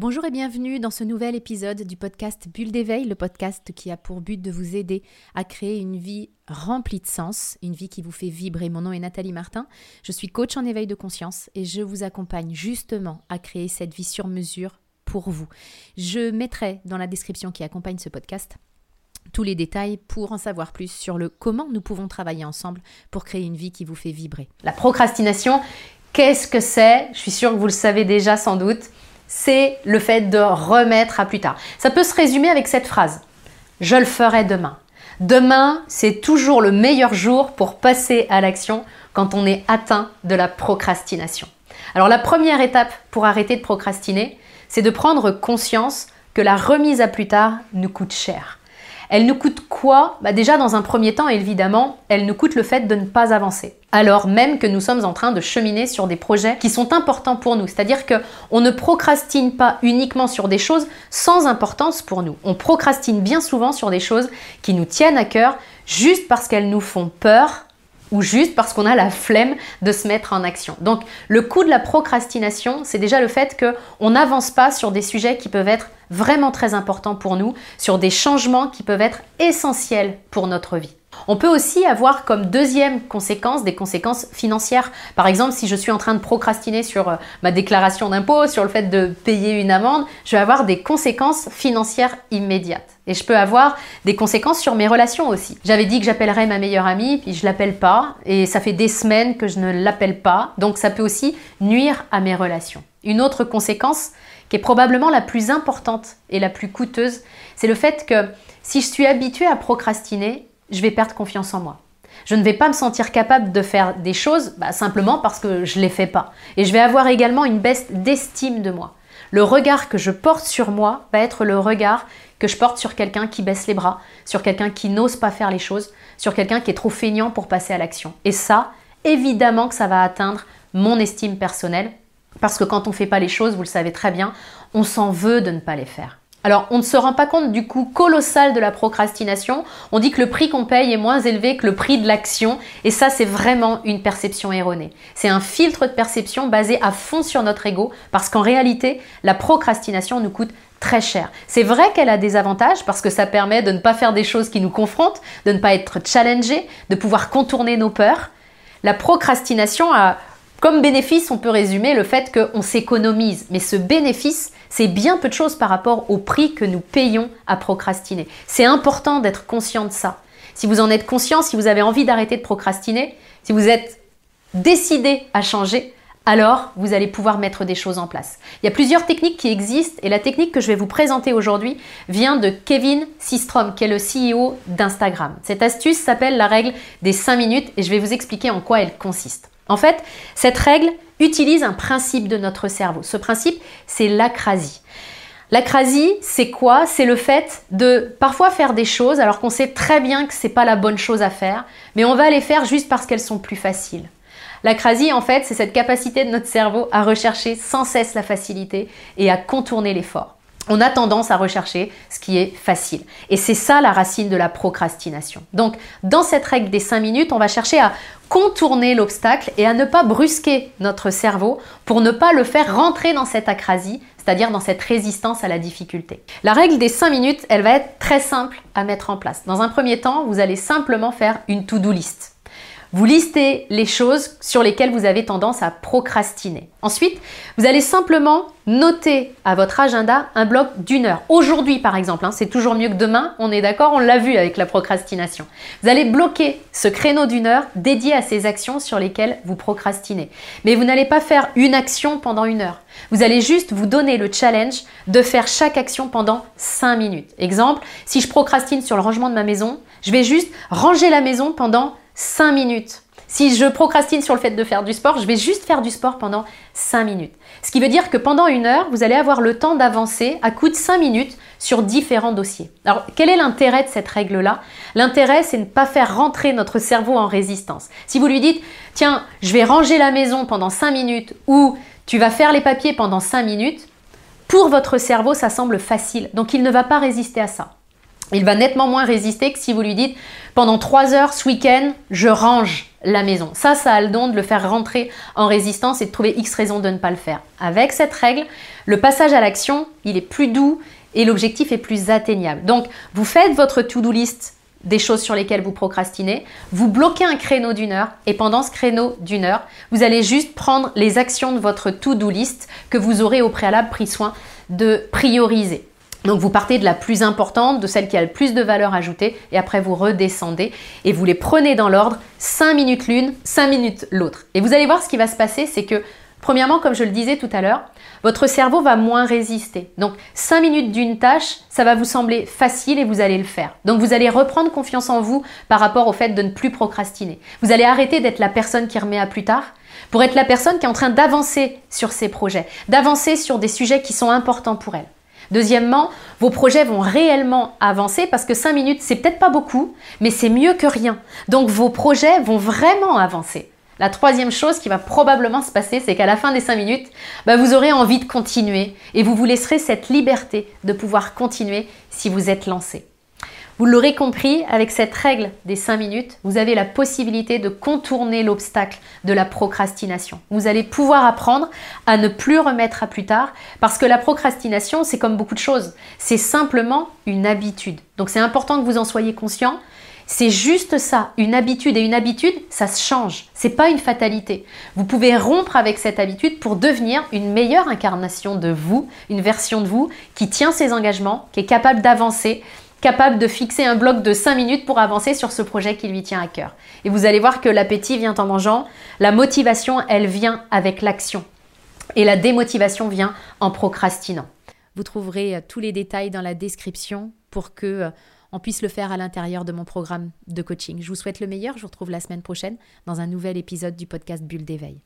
Bonjour et bienvenue dans ce nouvel épisode du podcast Bulle d'éveil, le podcast qui a pour but de vous aider à créer une vie remplie de sens, une vie qui vous fait vibrer. Mon nom est Nathalie Martin, je suis coach en éveil de conscience et je vous accompagne justement à créer cette vie sur mesure pour vous. Je mettrai dans la description qui accompagne ce podcast tous les détails pour en savoir plus sur le comment nous pouvons travailler ensemble pour créer une vie qui vous fait vibrer. La procrastination, qu'est-ce que c'est? Je suis sûre que vous le savez déjà sans doute c'est le fait de remettre à plus tard. Ça peut se résumer avec cette phrase. Je le ferai demain. Demain, c'est toujours le meilleur jour pour passer à l'action quand on est atteint de la procrastination. Alors la première étape pour arrêter de procrastiner, c'est de prendre conscience que la remise à plus tard nous coûte cher. Elle nous coûte quoi? Bah Déjà, dans un premier temps, évidemment, elle nous coûte le fait de ne pas avancer. Alors même que nous sommes en train de cheminer sur des projets qui sont importants pour nous. C'est-à-dire qu'on ne procrastine pas uniquement sur des choses sans importance pour nous. On procrastine bien souvent sur des choses qui nous tiennent à cœur juste parce qu'elles nous font peur ou juste parce qu'on a la flemme de se mettre en action. Donc le coût de la procrastination, c'est déjà le fait qu'on n'avance pas sur des sujets qui peuvent être vraiment très importants pour nous, sur des changements qui peuvent être essentiels pour notre vie. On peut aussi avoir comme deuxième conséquence des conséquences financières. Par exemple, si je suis en train de procrastiner sur euh, ma déclaration d'impôt, sur le fait de payer une amende, je vais avoir des conséquences financières immédiates. Et je peux avoir des conséquences sur mes relations aussi. J'avais dit que j'appellerais ma meilleure amie, puis je l'appelle pas, et ça fait des semaines que je ne l'appelle pas, donc ça peut aussi nuire à mes relations. Une autre conséquence, qui est probablement la plus importante et la plus coûteuse, c'est le fait que si je suis habituée à procrastiner, je vais perdre confiance en moi. Je ne vais pas me sentir capable de faire des choses bah, simplement parce que je ne les fais pas. Et je vais avoir également une baisse d'estime de moi. Le regard que je porte sur moi va être le regard que je porte sur quelqu'un qui baisse les bras, sur quelqu'un qui n'ose pas faire les choses, sur quelqu'un qui est trop feignant pour passer à l'action. Et ça, évidemment que ça va atteindre mon estime personnelle, parce que quand on ne fait pas les choses, vous le savez très bien, on s'en veut de ne pas les faire. Alors, on ne se rend pas compte du coût colossal de la procrastination. On dit que le prix qu'on paye est moins élevé que le prix de l'action. Et ça, c'est vraiment une perception erronée. C'est un filtre de perception basé à fond sur notre ego parce qu'en réalité, la procrastination nous coûte très cher. C'est vrai qu'elle a des avantages parce que ça permet de ne pas faire des choses qui nous confrontent, de ne pas être challengé, de pouvoir contourner nos peurs. La procrastination a comme bénéfice, on peut résumer le fait qu'on s'économise. Mais ce bénéfice, c'est bien peu de choses par rapport au prix que nous payons à procrastiner. C'est important d'être conscient de ça. Si vous en êtes conscient, si vous avez envie d'arrêter de procrastiner, si vous êtes décidé à changer, alors vous allez pouvoir mettre des choses en place. Il y a plusieurs techniques qui existent et la technique que je vais vous présenter aujourd'hui vient de Kevin Systrom, qui est le CEO d'Instagram. Cette astuce s'appelle la règle des 5 minutes et je vais vous expliquer en quoi elle consiste. En fait, cette règle utilise un principe de notre cerveau. Ce principe, c'est l'acrasie. L'acrasie, c'est quoi? C'est le fait de parfois faire des choses alors qu'on sait très bien que c'est pas la bonne chose à faire, mais on va les faire juste parce qu'elles sont plus faciles. L'acrasie, en fait, c'est cette capacité de notre cerveau à rechercher sans cesse la facilité et à contourner l'effort on a tendance à rechercher ce qui est facile. Et c'est ça la racine de la procrastination. Donc, dans cette règle des 5 minutes, on va chercher à contourner l'obstacle et à ne pas brusquer notre cerveau pour ne pas le faire rentrer dans cette acrasie, c'est-à-dire dans cette résistance à la difficulté. La règle des 5 minutes, elle va être très simple à mettre en place. Dans un premier temps, vous allez simplement faire une to-do list. Vous listez les choses sur lesquelles vous avez tendance à procrastiner. Ensuite, vous allez simplement noter à votre agenda un bloc d'une heure. Aujourd'hui, par exemple, hein, c'est toujours mieux que demain, on est d'accord, on l'a vu avec la procrastination. Vous allez bloquer ce créneau d'une heure dédié à ces actions sur lesquelles vous procrastinez. Mais vous n'allez pas faire une action pendant une heure. Vous allez juste vous donner le challenge de faire chaque action pendant 5 minutes. Exemple, si je procrastine sur le rangement de ma maison, je vais juste ranger la maison pendant 5 minutes. Si je procrastine sur le fait de faire du sport, je vais juste faire du sport pendant 5 minutes. Ce qui veut dire que pendant une heure, vous allez avoir le temps d'avancer à coup de 5 minutes sur différents dossiers. Alors, quel est l'intérêt de cette règle-là? L'intérêt, c'est ne pas faire rentrer notre cerveau en résistance. Si vous lui dites, tiens, je vais ranger la maison pendant 5 minutes ou tu vas faire les papiers pendant 5 minutes, pour votre cerveau, ça semble facile. Donc, il ne va pas résister à ça. Il va nettement moins résister que si vous lui dites pendant trois heures ce week-end, je range. la maison. Ça, ça a le don de le faire rentrer en résistance et de trouver X raisons de ne pas le faire. Avec cette règle, le passage à l'action, il est plus doux et l'objectif est plus atteignable. Donc, vous faites votre to-do list des choses sur lesquelles vous procrastinez, vous bloquez un créneau d'une heure et pendant ce créneau d'une heure, vous allez juste prendre les actions de votre to-do list que vous aurez au préalable pris soin de prioriser. Donc vous partez de la plus importante, de celle qui a le plus de valeur ajoutée, et après vous redescendez et vous les prenez dans l'ordre, 5 minutes l'une, 5 minutes l'autre. Et vous allez voir ce qui va se passer, c'est que Premièrement, comme je le disais tout à l'heure, votre cerveau va moins résister. Donc 5 minutes d'une tâche, ça va vous sembler facile et vous allez le faire. Donc vous allez reprendre confiance en vous par rapport au fait de ne plus procrastiner. Vous allez arrêter d'être la personne qui remet à plus tard pour être la personne qui est en train d'avancer sur ses projets, d'avancer sur des sujets qui sont importants pour elle. Deuxièmement, vos projets vont réellement avancer parce que 5 minutes, c'est peut-être pas beaucoup, mais c'est mieux que rien. Donc vos projets vont vraiment avancer. La troisième chose qui va probablement se passer, c'est qu'à la fin des 5 minutes, bah, vous aurez envie de continuer et vous vous laisserez cette liberté de pouvoir continuer si vous êtes lancé. Vous l'aurez compris, avec cette règle des 5 minutes, vous avez la possibilité de contourner l'obstacle de la procrastination. Vous allez pouvoir apprendre à ne plus remettre à plus tard parce que la procrastination, c'est comme beaucoup de choses. C'est simplement une habitude. Donc c'est important que vous en soyez conscient. C'est juste ça, une habitude. Et une habitude, ça se change. C'est pas une fatalité. Vous pouvez rompre avec cette habitude pour devenir une meilleure incarnation de vous, une version de vous qui tient ses engagements, qui est capable d'avancer, capable de fixer un bloc de 5 minutes pour avancer sur ce projet qui lui tient à cœur. Et vous allez voir que l'appétit vient en mangeant, la motivation, elle vient avec l'action. Et la démotivation vient en procrastinant. Vous trouverez euh, tous les détails dans la description pour que euh, on puisse le faire à l'intérieur de mon programme de coaching. Je vous souhaite le meilleur. Je vous retrouve la semaine prochaine dans un nouvel épisode du podcast Bulle d'éveil.